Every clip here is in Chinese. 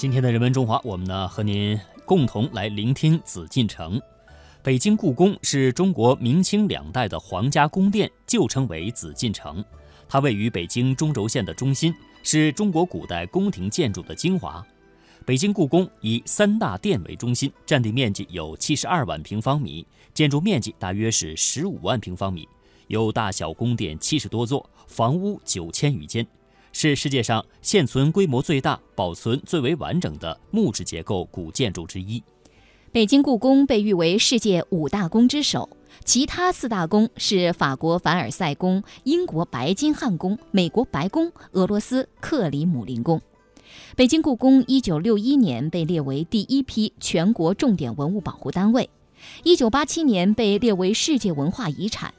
今天的人文中华，我们呢和您共同来聆听紫禁城。北京故宫是中国明清两代的皇家宫殿，旧称为紫禁城。它位于北京中轴线的中心，是中国古代宫廷建筑的精华。北京故宫以三大殿为中心，占地面积有七十二万平方米，建筑面积大约是十五万平方米，有大小宫殿七十多座，房屋九千余间。是世界上现存规模最大、保存最为完整的木质结构古建筑之一。北京故宫被誉为世界五大宫之首，其他四大宫是法国凡尔赛宫、英国白金汉宫、美国白宫、俄罗斯克里姆林宫。北京故宫一九六一年被列为第一批全国重点文物保护单位，一九八七年被列为世界文化遗产。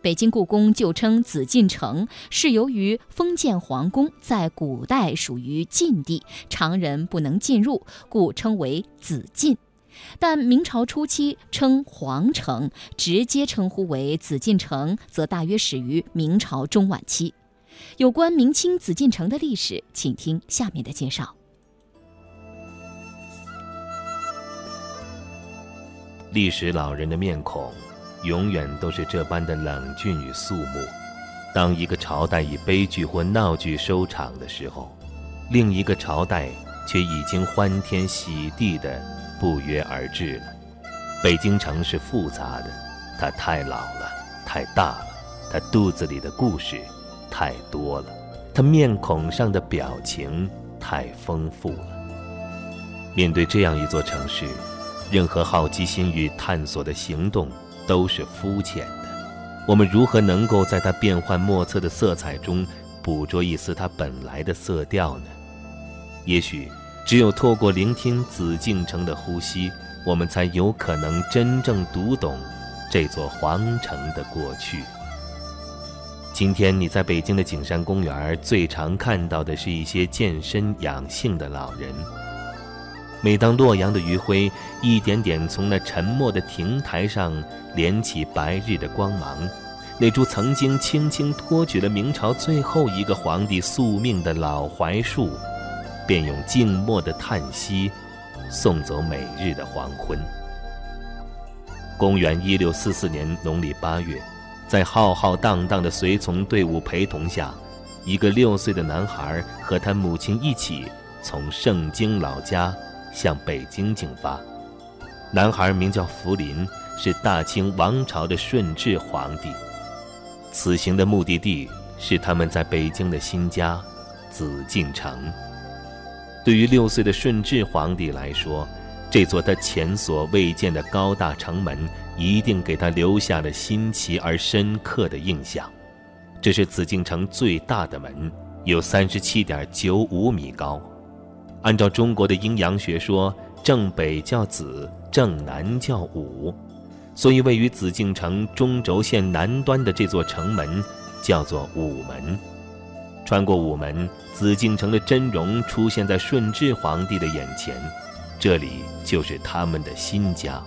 北京故宫旧称紫禁城，是由于封建皇宫在古代属于禁地，常人不能进入，故称为紫禁。但明朝初期称皇城，直接称呼为紫禁城，则大约始于明朝中晚期。有关明清紫禁城的历史，请听下面的介绍。历史老人的面孔。永远都是这般的冷峻与肃穆。当一个朝代以悲剧或闹剧收场的时候，另一个朝代却已经欢天喜地的不约而至了。北京城是复杂的，它太老了，太大了，它肚子里的故事太多了，它面孔上的表情太丰富了。面对这样一座城市，任何好奇心与探索的行动。都是肤浅的。我们如何能够在它变幻莫测的色彩中捕捉一丝它本来的色调呢？也许，只有透过聆听紫禁城的呼吸，我们才有可能真正读懂这座皇城的过去。今天你在北京的景山公园，最常看到的是一些健身养性的老人。每当洛阳的余晖一点点从那沉默的亭台上连起白日的光芒，那株曾经轻轻托举了明朝最后一个皇帝宿命的老槐树，便用静默的叹息送走每日的黄昏。公元一六四四年农历八月，在浩浩荡荡的随从队伍陪同下，一个六岁的男孩和他母亲一起从盛京老家。向北京进发，男孩名叫福临，是大清王朝的顺治皇帝。此行的目的地是他们在北京的新家紫禁城。对于六岁的顺治皇帝来说，这座他前所未见的高大城门一定给他留下了新奇而深刻的印象。这是紫禁城最大的门，有三十七点九五米高。按照中国的阴阳学说，正北叫子，正南叫午，所以位于紫禁城中轴线南端的这座城门叫做午门。穿过午门，紫禁城的真容出现在顺治皇帝的眼前，这里就是他们的新家，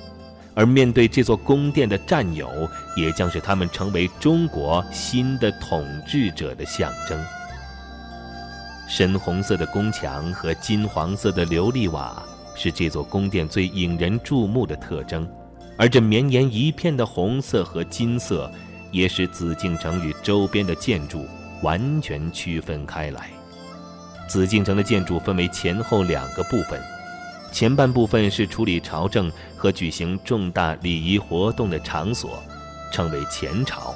而面对这座宫殿的战友，也将是他们成为中国新的统治者的象征。深红色的宫墙和金黄色的琉璃瓦是这座宫殿最引人注目的特征，而这绵延一片的红色和金色，也使紫禁城与周边的建筑完全区分开来。紫禁城的建筑分为前后两个部分，前半部分是处理朝政和举行重大礼仪活动的场所，称为前朝。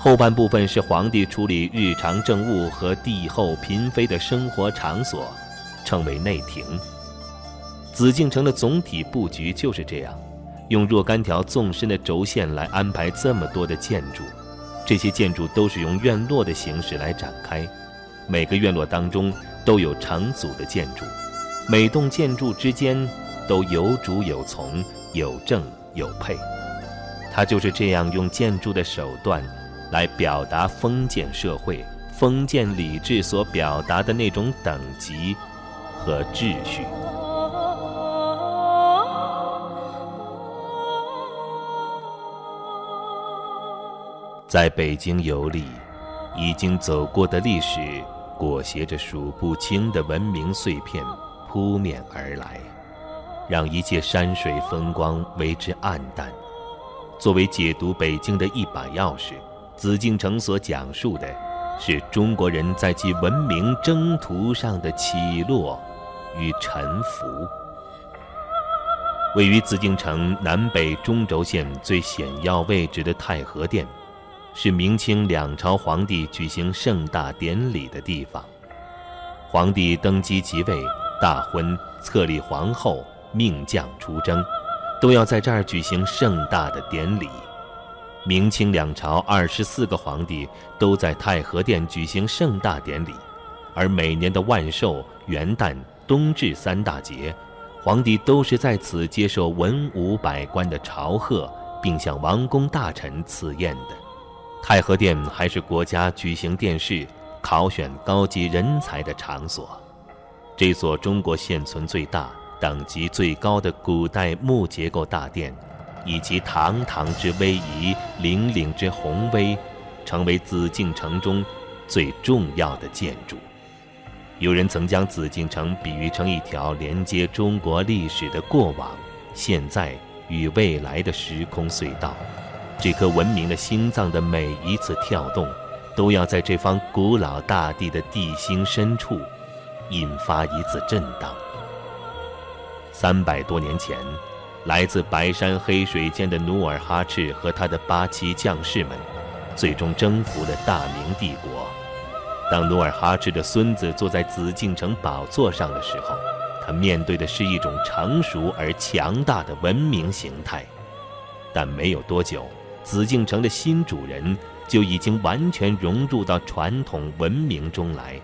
后半部分是皇帝处理日常政务和帝后嫔妃的生活场所，称为内廷。紫禁城的总体布局就是这样，用若干条纵深的轴线来安排这么多的建筑，这些建筑都是用院落的形式来展开，每个院落当中都有成组的建筑，每栋建筑之间都有主有从，有正有配。它就是这样用建筑的手段。来表达封建社会、封建礼制所表达的那种等级和秩序。在北京游历，已经走过的历史，裹挟着数不清的文明碎片，扑面而来，让一切山水风光为之黯淡。作为解读北京的一把钥匙，紫禁城所讲述的，是中国人在其文明征途上的起落与沉浮。位于紫禁城南北中轴线最险要位置的太和殿，是明清两朝皇帝举行盛大典礼的地方。皇帝登基即位、大婚、册立皇后、命将出征。都要在这儿举行盛大的典礼。明清两朝二十四个皇帝都在太和殿举行盛大典礼，而每年的万寿、元旦、冬至三大节，皇帝都是在此接受文武百官的朝贺，并向王公大臣赐宴的。太和殿还是国家举行殿试、考选高级人才的场所。这所中国现存最大。等级最高的古代木结构大殿，以其堂堂之威仪、凛凛之宏威，成为紫禁城中最重要的建筑。有人曾将紫禁城比喻成一条连接中国历史的过往、现在与未来的时空隧道。这颗文明的心脏的每一次跳动，都要在这方古老大地的地心深处，引发一次震荡。三百多年前，来自白山黑水间的努尔哈赤和他的八旗将士们，最终征服了大明帝国。当努尔哈赤的孙子坐在紫禁城宝座上的时候，他面对的是一种成熟而强大的文明形态。但没有多久，紫禁城的新主人就已经完全融入到传统文明中来，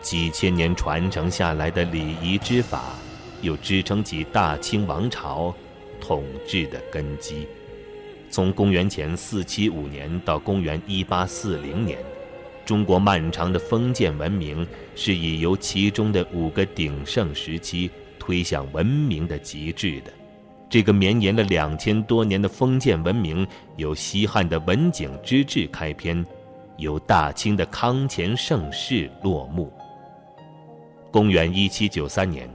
几千年传承下来的礼仪之法。又支撑起大清王朝统治的根基。从公元前四七五年到公元一八四零年，中国漫长的封建文明是以由其中的五个鼎盛时期推向文明的极致的。这个绵延了两千多年的封建文明，由西汉的文景之治开篇，由大清的康乾盛世落幕。公元一七九三年。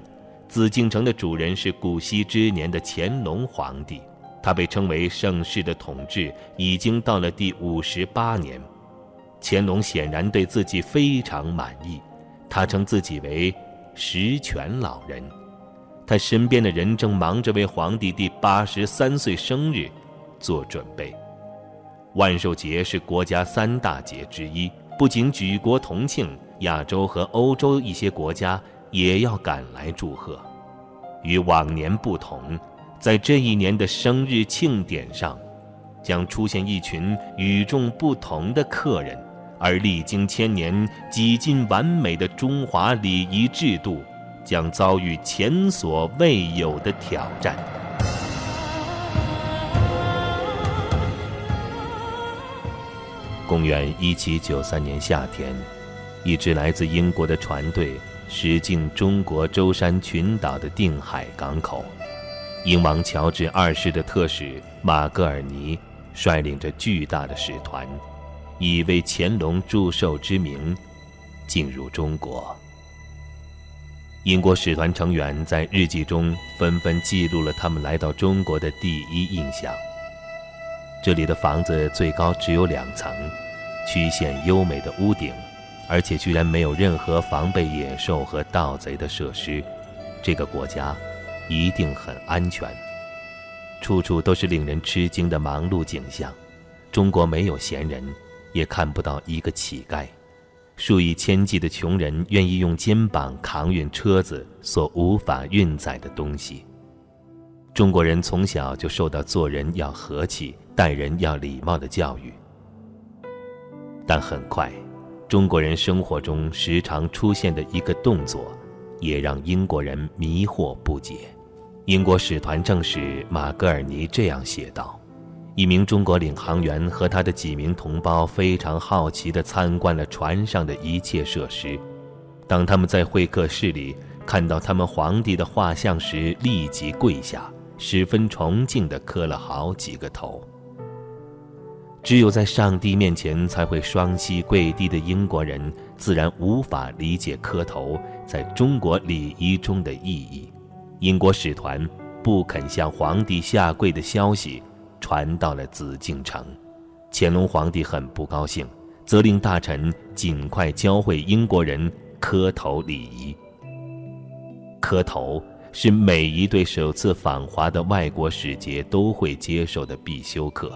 紫禁城的主人是古稀之年的乾隆皇帝，他被称为盛世的统治已经到了第五十八年。乾隆显然对自己非常满意，他称自己为十全老人。他身边的人正忙着为皇帝第八十三岁生日做准备。万寿节是国家三大节之一，不仅举国同庆，亚洲和欧洲一些国家。也要赶来祝贺。与往年不同，在这一年的生日庆典上，将出现一群与众不同的客人，而历经千年、几近完美的中华礼仪制度，将遭遇前所未有的挑战。公元一七九三年夏天，一支来自英国的船队。驶进中国舟山群岛的定海港口，英王乔治二世的特使马格尔尼率领着巨大的使团，以为乾隆祝寿之名，进入中国。英国使团成员在日记中纷纷记录了他们来到中国的第一印象。这里的房子最高只有两层，曲线优美的屋顶。而且居然没有任何防备野兽和盗贼的设施，这个国家一定很安全。处处都是令人吃惊的忙碌景象。中国没有闲人，也看不到一个乞丐。数以千计的穷人愿意用肩膀扛运车子所无法运载的东西。中国人从小就受到做人要和气、待人要礼貌的教育，但很快。中国人生活中时常出现的一个动作，也让英国人迷惑不解。英国使团正使马格尔尼这样写道：“一名中国领航员和他的几名同胞非常好奇地参观了船上的一切设施。当他们在会客室里看到他们皇帝的画像时，立即跪下，十分崇敬地磕了好几个头。”只有在上帝面前才会双膝跪地的英国人，自然无法理解磕头在中国礼仪中的意义。英国使团不肯向皇帝下跪的消息传到了紫禁城，乾隆皇帝很不高兴，责令大臣尽快教会英国人磕头礼仪。磕头是每一对首次访华的外国使节都会接受的必修课。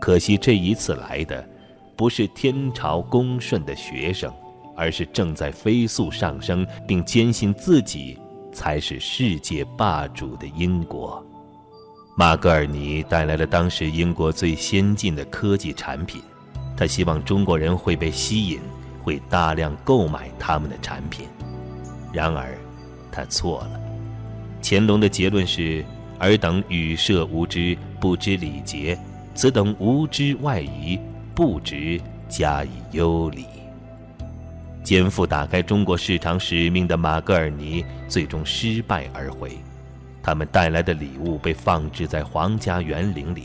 可惜这一次来的，不是天朝恭顺的学生，而是正在飞速上升并坚信自己才是世界霸主的英国。马格尔尼带来了当时英国最先进的科技产品，他希望中国人会被吸引，会大量购买他们的产品。然而，他错了。乾隆的结论是：尔等语涉无知，不知礼节。此等无知外夷，不值加以优礼。肩负打开中国市场使命的马格尔尼最终失败而回，他们带来的礼物被放置在皇家园林里。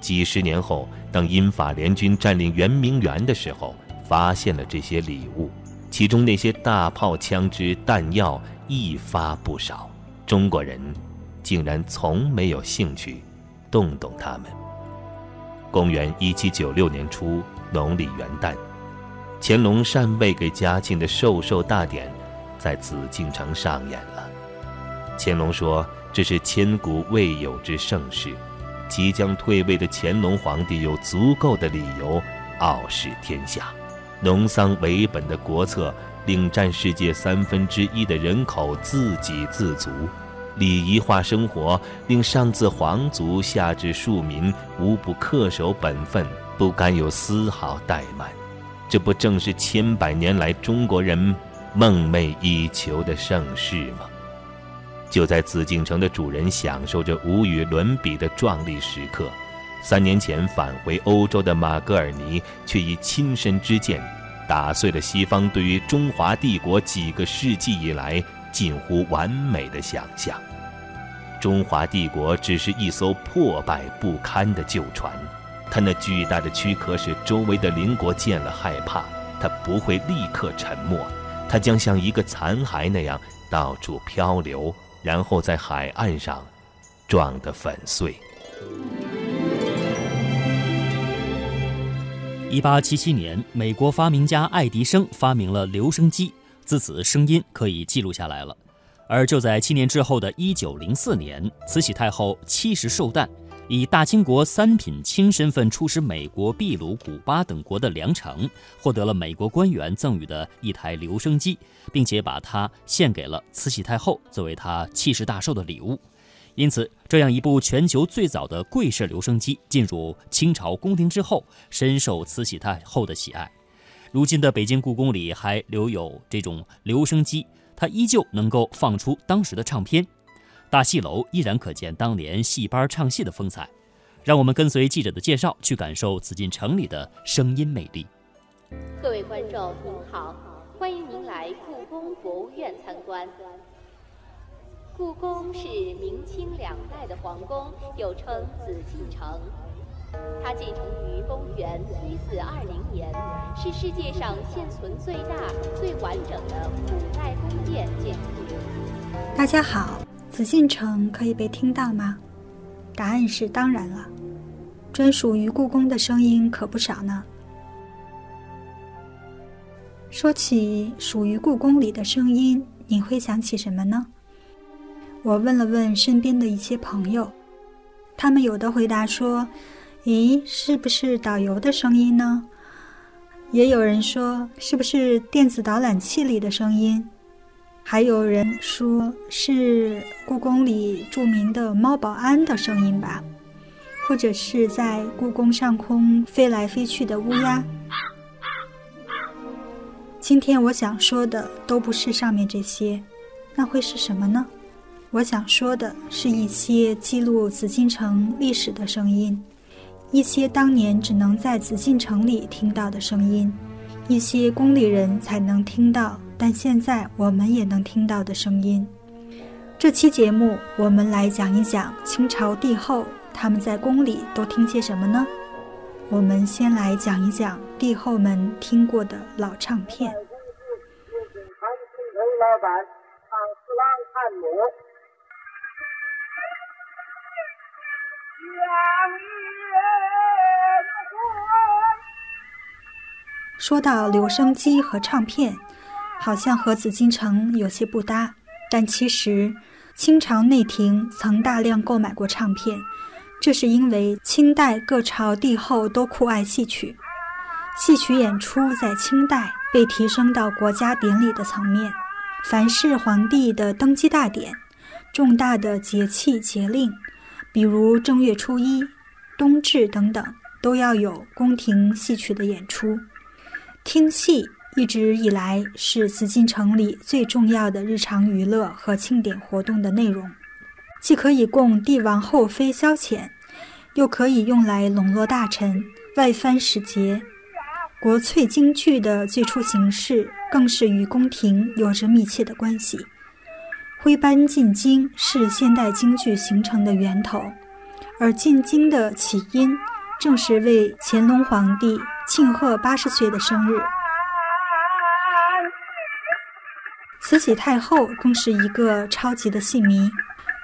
几十年后，当英法联军占领圆明园的时候，发现了这些礼物，其中那些大炮、枪支、弹药一发不少。中国人竟然从没有兴趣动动它们。公元一七九六年初，农历元旦，乾隆禅位给嘉庆的授寿大典，在紫禁城上演了。乾隆说：“这是千古未有之盛事，即将退位的乾隆皇帝有足够的理由傲视天下。农桑为本的国策，令占世界三分之一的人口自给自足。”礼仪化生活令上自皇族下至庶民无不恪守本分，不敢有丝毫怠慢。这不正是千百年来中国人梦寐以求的盛世吗？就在紫禁城的主人享受着无与伦比的壮丽时刻，三年前返回欧洲的马格尔尼却以亲身之剑，打碎了西方对于中华帝国几个世纪以来。近乎完美的想象，中华帝国只是一艘破败不堪的旧船，它那巨大的躯壳使周围的邻国见了害怕。它不会立刻沉没，它将像一个残骸那样到处漂流，然后在海岸上撞得粉碎。一八七七年，美国发明家爱迪生发明了留声机。自此，声音可以记录下来了。而就在七年之后的一九零四年，慈禧太后七十寿诞，以大清国三品卿身份出使美国、秘鲁、古巴等国的良诚，获得了美国官员赠予的一台留声机，并且把它献给了慈禧太后，作为她七十大寿的礼物。因此，这样一部全球最早的贵式留声机进入清朝宫廷之后，深受慈禧太后的喜爱。如今的北京故宫里还留有这种留声机，它依旧能够放出当时的唱片。大戏楼依然可见当年戏班唱戏的风采。让我们跟随记者的介绍，去感受紫禁城里的声音魅力。各位观众您好，欢迎您来故宫博物院参观。故宫是明清两代的皇宫，又称紫禁城。它建成于公元一四二零年，是世界上现存最大、最完整的古代宫殿建筑。大家好，紫禁城可以被听到吗？答案是当然了。专属于故宫的声音可不少呢。说起属于故宫里的声音，你会想起什么呢？我问了问身边的一些朋友，他们有的回答说。咦，是不是导游的声音呢？也有人说是不是电子导览器里的声音？还有人说是故宫里著名的猫保安的声音吧，或者是在故宫上空飞来飞去的乌鸦。今天我想说的都不是上面这些，那会是什么呢？我想说的是一些记录紫禁城历史的声音。一些当年只能在紫禁城里听到的声音，一些宫里人才能听到，但现在我们也能听到的声音。这期节目，我们来讲一讲清朝帝后他们在宫里都听些什么呢？我们先来讲一讲帝后们听过的老唱片。说到留声机和唱片，好像和紫禁城有些不搭，但其实清朝内廷曾大量购买过唱片，这是因为清代各朝帝后都酷爱戏曲，戏曲演出在清代被提升到国家典礼的层面，凡是皇帝的登基大典、重大的节气节令，比如正月初一、冬至等等，都要有宫廷戏曲的演出。听戏一直以来是紫禁城里最重要的日常娱乐和庆典活动的内容，既可以供帝王后妃消遣，又可以用来笼络大臣、外藩使节。国粹京剧的最初形式更是与宫廷有着密切的关系。徽班进京是现代京剧形成的源头，而进京的起因正是为乾隆皇帝。庆贺八十岁的生日，慈禧太后更是一个超级的戏迷。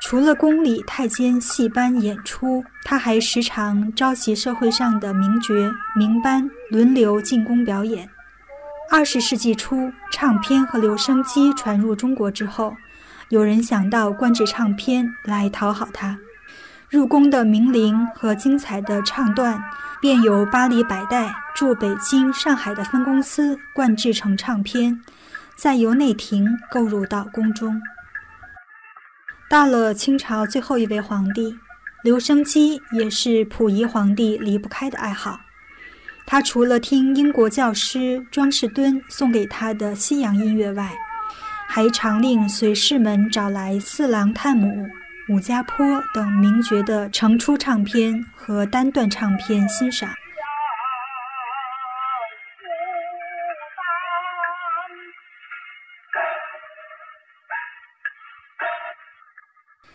除了宫里太监戏班演出，她还时常召集社会上的名角名班轮流进宫表演。二十世纪初，唱片和留声机传入中国之后，有人想到灌制唱片来讨好她。入宫的名伶和精彩的唱段。便由巴黎百代驻北京、上海的分公司灌制成唱片，再由内廷购入到宫中。到了清朝最后一位皇帝，留声机也是溥仪皇帝离不开的爱好。他除了听英国教师庄士敦送给他的西洋音乐外，还常令随侍们找来四郎探母。武家坡等名角的成出唱片和单段唱片欣赏。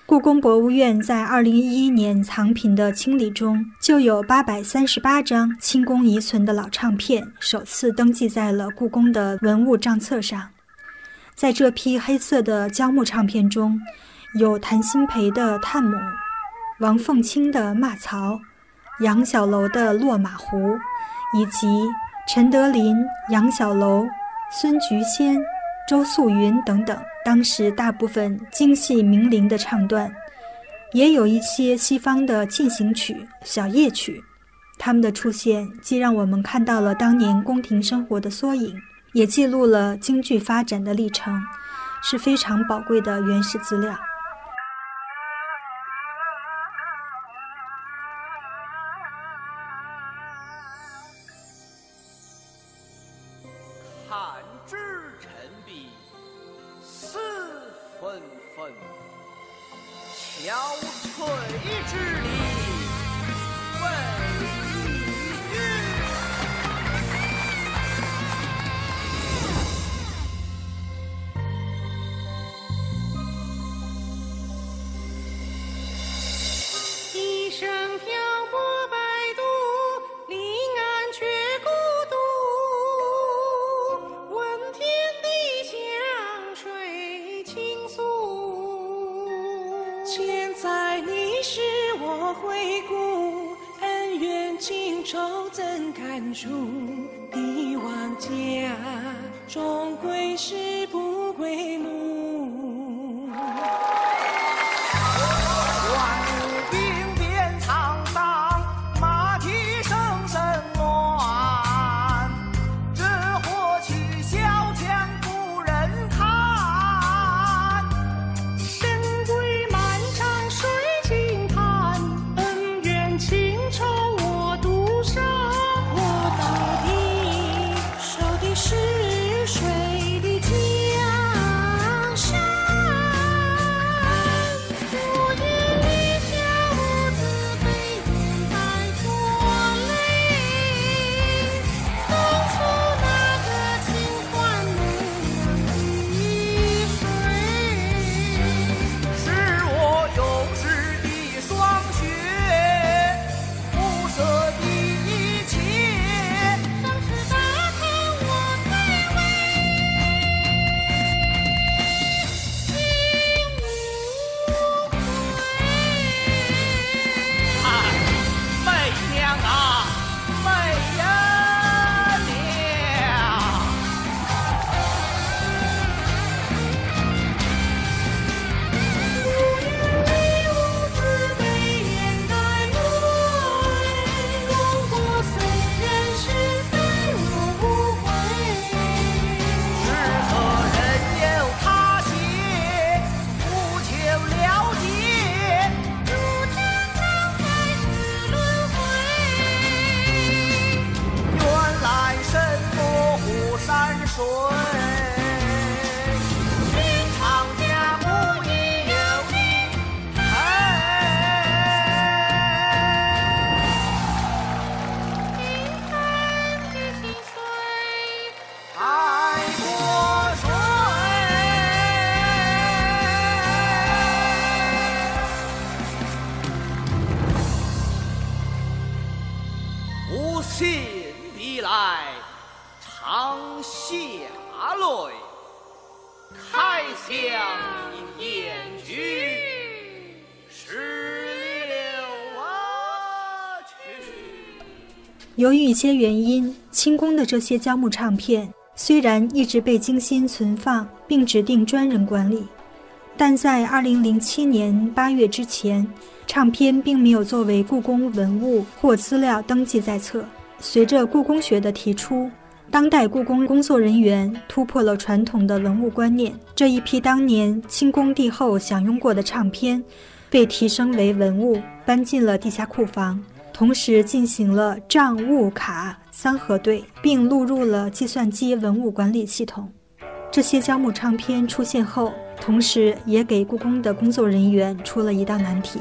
故宫博物院在二零一一年藏品的清理中，就有八百三十八张清宫遗存的老唱片首次登记在了故宫的文物账册上。在这批黑色的胶木唱片中，有谭鑫培的《探母》，王凤清的《骂曹》，杨小楼的《落马湖》，以及陈德霖、杨小楼、孙菊仙、周素云等等当时大部分京戏名伶的唱段，也有一些西方的进行曲、小夜曲。他们的出现既让我们看到了当年宫廷生活的缩影，也记录了京剧发展的历程，是非常宝贵的原始资料。愁怎看出帝王家，终归是不归路。由于一些原因，清宫的这些胶木唱片虽然一直被精心存放并指定专人管理，但在2007年8月之前，唱片并没有作为故宫文物或资料登记在册。随着故宫学的提出，当代故宫工作人员突破了传统的文物观念，这一批当年清宫帝后享用过的唱片，被提升为文物，搬进了地下库房。同时进行了账务卡三核对，并录入了计算机文物管理系统。这些胶木唱片出现后，同时也给故宫的工作人员出了一道难题，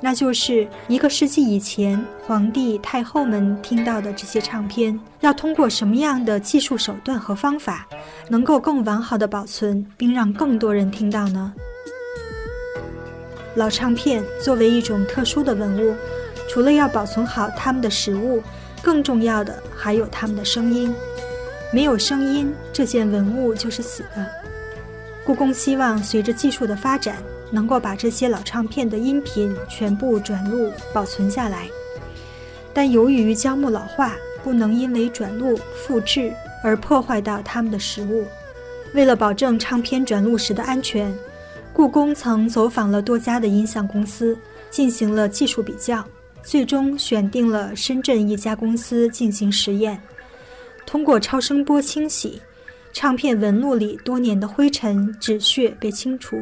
那就是一个世纪以前皇帝太后们听到的这些唱片，要通过什么样的技术手段和方法，能够更完好的保存，并让更多人听到呢？老唱片作为一种特殊的文物。除了要保存好它们的实物，更重要的还有它们的声音。没有声音，这件文物就是死的。故宫希望随着技术的发展，能够把这些老唱片的音频全部转录保存下来。但由于胶木老化，不能因为转录复制而破坏到它们的实物。为了保证唱片转录时的安全，故宫曾走访了多家的音像公司，进行了技术比较。最终选定了深圳一家公司进行实验，通过超声波清洗，唱片纹路里多年的灰尘、纸屑被清除。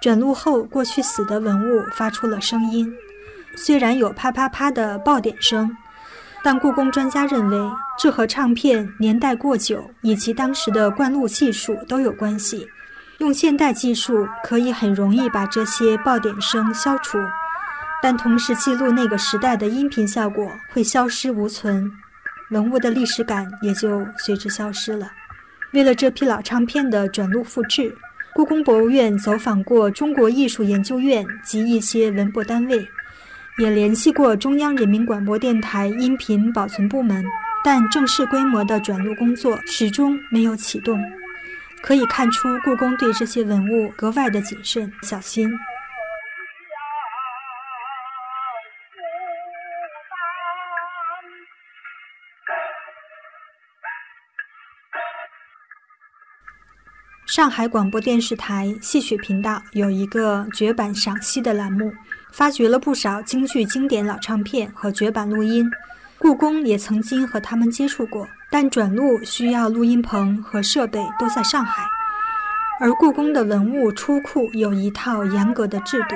转录后，过去死的文物发出了声音，虽然有啪啪啪的爆点声，但故宫专家认为这和唱片年代过久以及当时的灌录技术都有关系。用现代技术可以很容易把这些爆点声消除。但同时记录那个时代的音频效果会消失无存，文物的历史感也就随之消失了。为了这批老唱片的转录复制，故宫博物院走访过中国艺术研究院及一些文博单位，也联系过中央人民广播电台音频保存部门，但正式规模的转录工作始终没有启动。可以看出，故宫对这些文物格外的谨慎小心。上海广播电视台戏曲频道有一个绝版赏析的栏目，发掘了不少京剧经典老唱片和绝版录音。故宫也曾经和他们接触过，但转录需要录音棚和设备都在上海，而故宫的文物出库有一套严格的制度，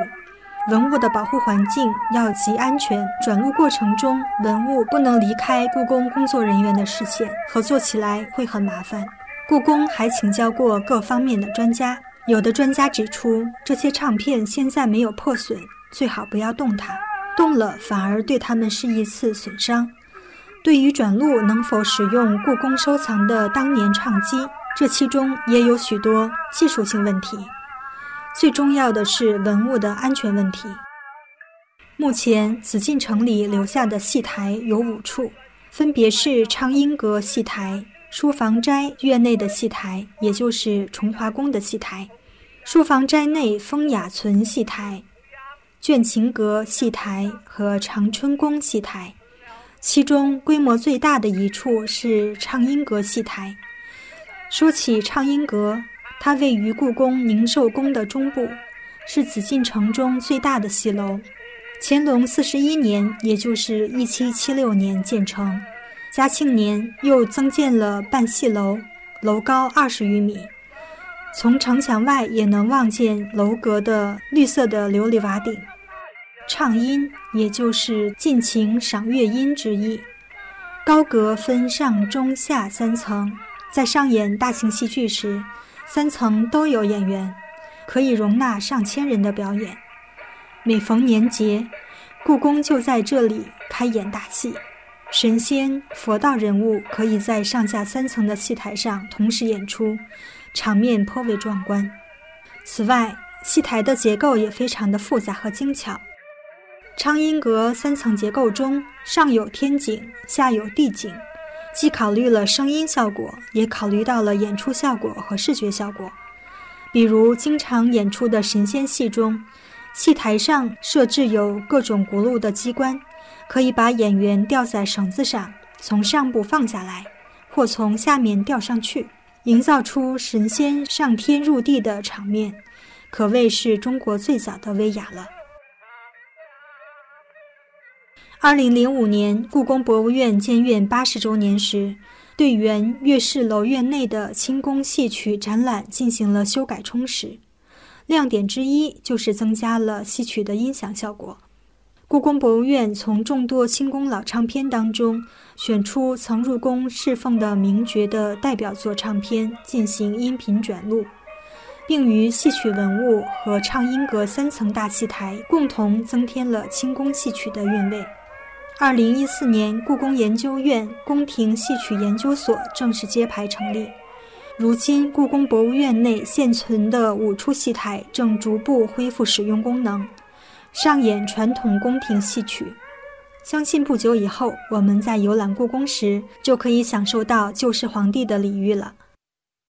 文物的保护环境要极安全，转录过程中文物不能离开故宫工作人员的视线，合作起来会很麻烦。故宫还请教过各方面的专家，有的专家指出，这些唱片现在没有破损，最好不要动它，动了反而对它们是一次损伤。对于转录能否使用故宫收藏的当年唱机，这其中也有许多技术性问题。最重要的是文物的安全问题。目前紫禁城里留下的戏台有五处，分别是畅音阁戏台。书房斋院内的戏台，也就是崇华宫的戏台；书房斋内风雅存戏台、倦勤阁戏台和长春宫戏台。其中规模最大的一处是畅音阁戏台。说起畅音阁，它位于故宫宁寿宫的中部，是紫禁城中最大的戏楼。乾隆四十一年，也就是一七七六年建成。嘉庆年又增建了半戏楼，楼高二十余米，从城墙外也能望见楼阁的绿色的琉璃瓦顶。唱音也就是尽情赏乐音之意。高阁分上中下三层，在上演大型戏剧时，三层都有演员，可以容纳上千人的表演。每逢年节，故宫就在这里开演大戏，神仙、佛道人物可以在上下三层的戏台上同时演出，场面颇为壮观。此外，戏台的结构也非常的复杂和精巧。昌音阁三层结构中，上有天井，下有地井，既考虑了声音效果，也考虑到了演出效果和视觉效果。比如，经常演出的神仙戏中，戏台上设置有各种轱辘的机关，可以把演员吊在绳子上，从上部放下来，或从下面吊上去，营造出神仙上天入地的场面，可谓是中国最早的威亚了。二零零五年，故宫博物院建院八十周年时，对原岳氏楼院内的清宫戏曲展览进行了修改充实。亮点之一就是增加了戏曲的音响效果。故宫博物院从众多清宫老唱片当中选出曾入宫侍奉的名角的代表作唱片进行音频转录，并于戏曲文物和唱音阁三层大戏台共同增添了清宫戏曲的韵味。二零一四年，故宫研究院宫廷戏曲研究所正式揭牌成立。如今，故宫博物院内现存的五处戏台正逐步恢复使用功能，上演传统宫廷戏曲。相信不久以后，我们在游览故宫时，就可以享受到旧式皇帝的礼遇了。